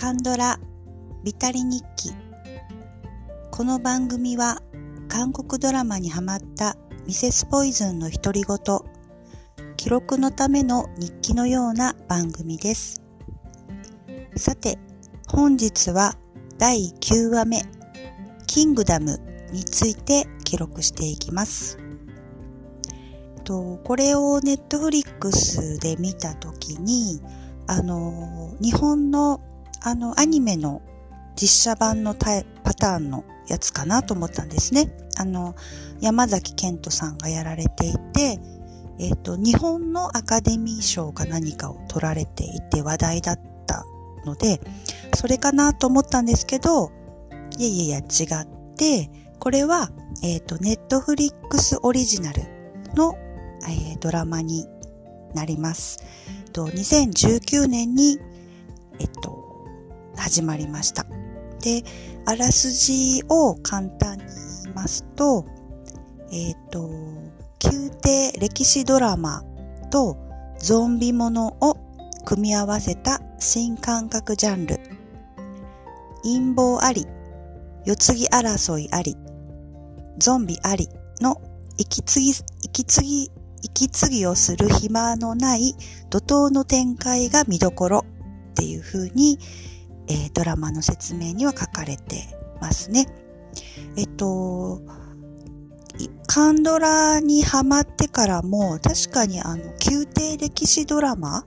カンドラビタリ日記。この番組は韓国ドラマにハマったミセスポイズンの独り言記録のための日記のような番組です。さて本日は第9話目キングダムについて記録していきます。とこれをネットフリックスで見たときにあの日本のあのアニメの実写版のパターンのやつかなと思ったんですね。あの、山崎賢人さんがやられていて、えっ、ー、と、日本のアカデミー賞か何かを取られていて話題だったので、それかなと思ったんですけど、いやいやいや違って、これは、えっ、ー、と、ネットフリックスオリジナルの、えー、ドラマになります。と2019年に、えっと、始まりました。で、あらすじを簡単に言いますと、えっ、と、宮廷歴史ドラマとゾンビものを組み合わせた新感覚ジャンル。陰謀あり、世継ぎ争いあり、ゾンビありの息継ぎ、息継ぎ、息継ぎをする暇のない怒涛の展開が見どころっていう風にえー、ドラマの説明には書かれてますね。えっと、カンドラにハマってからも確かにあの宮廷歴史ドラマ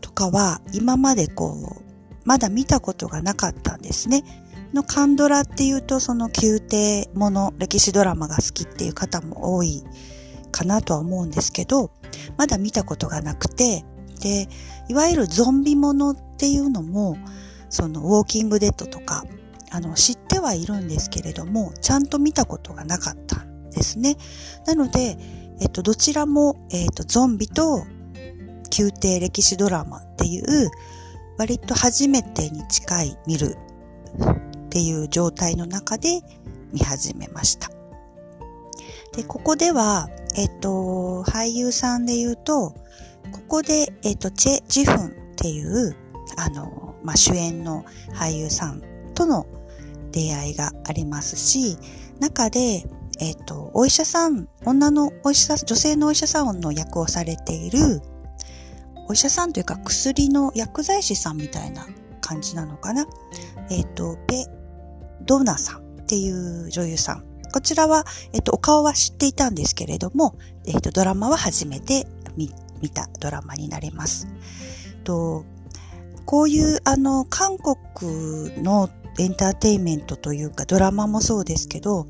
とかは今までこうまだ見たことがなかったんですね。のカンドラっていうとその宮廷もの歴史ドラマが好きっていう方も多いかなとは思うんですけどまだ見たことがなくてでいわゆるゾンビものっていうのもそのウォーキングデッドとか、あの、知ってはいるんですけれども、ちゃんと見たことがなかったんですね。なので、えっと、どちらも、えっと、ゾンビと宮廷歴史ドラマっていう、割と初めてに近い見るっていう状態の中で見始めました。で、ここでは、えっと、俳優さんで言うと、ここで、えっと、チェ・ジフンっていう、あの、まあ、主演の俳優さんとの出会いがありますし、中で、えっ、と、お医者さん、女のお医者さん、女性のお医者さんの役をされている、お医者さんというか薬の薬剤師さんみたいな感じなのかな？えっ、ー、と、ベ・ドナさんっていう女優さん。こちらは、えっ、と、お顔は知っていたんですけれども、えっ、と、ドラマは初めて見たドラマになります。とこういうあの韓国のエンターテインメントというかドラマもそうですけど、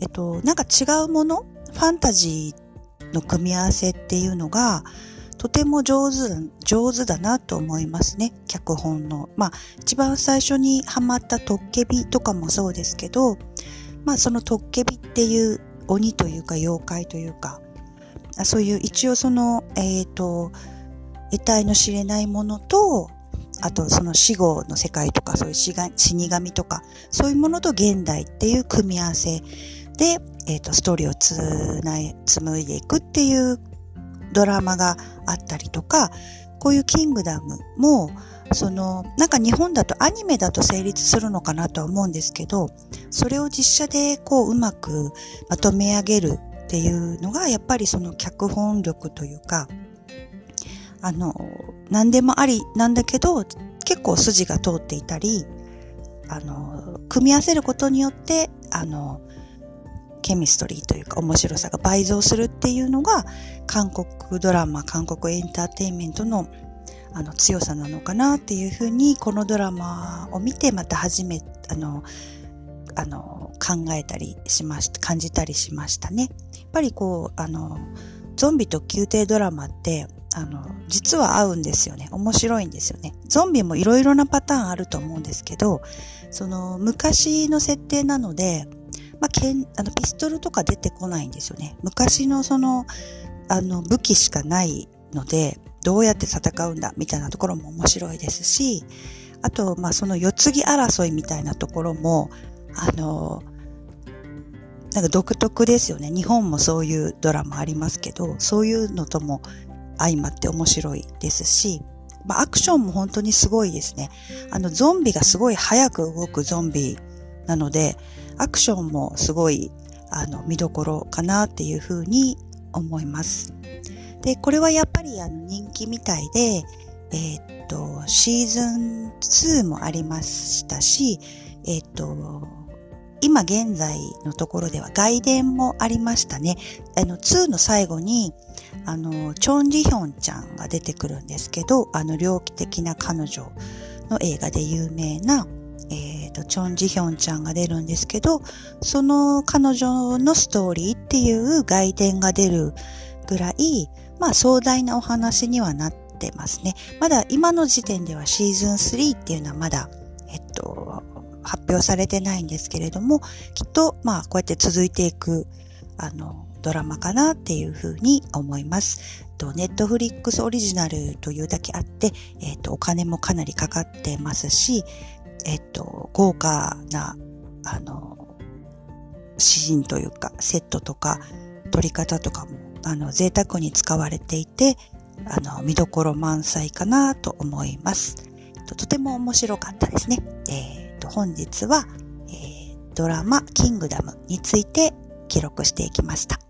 えっと、なんか違うものファンタジーの組み合わせっていうのがとても上手、上手だなと思いますね。脚本の。まあ、一番最初にハマったトッケビとかもそうですけど、まあ、そのトッケビっていう鬼というか妖怪というか、そういう一応その、えっ、ー、と、得体の知れないものと、あとその死後の世界とかそういう死神とかそういうものと現代っていう組み合わせで、えっ、ー、とストーリーをつない紡いでいくっていうドラマがあったりとかこういうキングダムもそのなんか日本だとアニメだと成立するのかなとは思うんですけどそれを実写でこううまくまとめ上げるっていうのがやっぱりその脚本力というかあの、何でもありなんだけど、結構筋が通っていたり、あの、組み合わせることによって、あの、ケミストリーというか面白さが倍増するっていうのが、韓国ドラマ、韓国エンターテインメントのあの強さなのかなっていうふうに、このドラマを見てまた初め、あの、あの、考えたりしました、感じたりしましたね。やっぱりこう、あの、ゾンビと宮廷ドラマって、あの、実は合うんですよね。面白いんですよね。ゾンビもいろいろなパターンあると思うんですけど、その、昔の設定なので、まあ、けん、あの、ピストルとか出てこないんですよね。昔のその、あの、武器しかないので、どうやって戦うんだ、みたいなところも面白いですし、あと、まあ、その、世継ぎ争いみたいなところも、あの、なんか独特ですよね。日本もそういうドラマありますけど、そういうのとも相まって面白いですし、まあ、アクションも本当にすごいですね。あの、ゾンビがすごい早く動くゾンビなので、アクションもすごい、あの、見どころかなっていうふうに思います。で、これはやっぱりあの人気みたいで、えー、っと、シーズン2もありましたし、えー、っと、今現在のところでは外伝もありましたね。あの、2の最後に、あの、チョン・ジヒョンちゃんが出てくるんですけど、あの、猟奇的な彼女の映画で有名な、えっ、ー、と、チョン・ジヒョンちゃんが出るんですけど、その彼女のストーリーっていう外伝が出るぐらい、まあ壮大なお話にはなってますね。まだ今の時点ではシーズン3っていうのはまだ、えっと、発表されてないんですけれども、きっと、まあ、こうやって続いていく、あの、ドラマかなっていうふうに思います。ネットフリックスオリジナルというだけあって、えっと、お金もかなりかかってますし、えっと、豪華な、あの、シーンというか、セットとか、撮り方とかも、あの、贅沢に使われていて、あの、見どころ満載かなと思います。とても面白かったですね。えーと本日は、えー、ドラマキングダムについて記録していきました。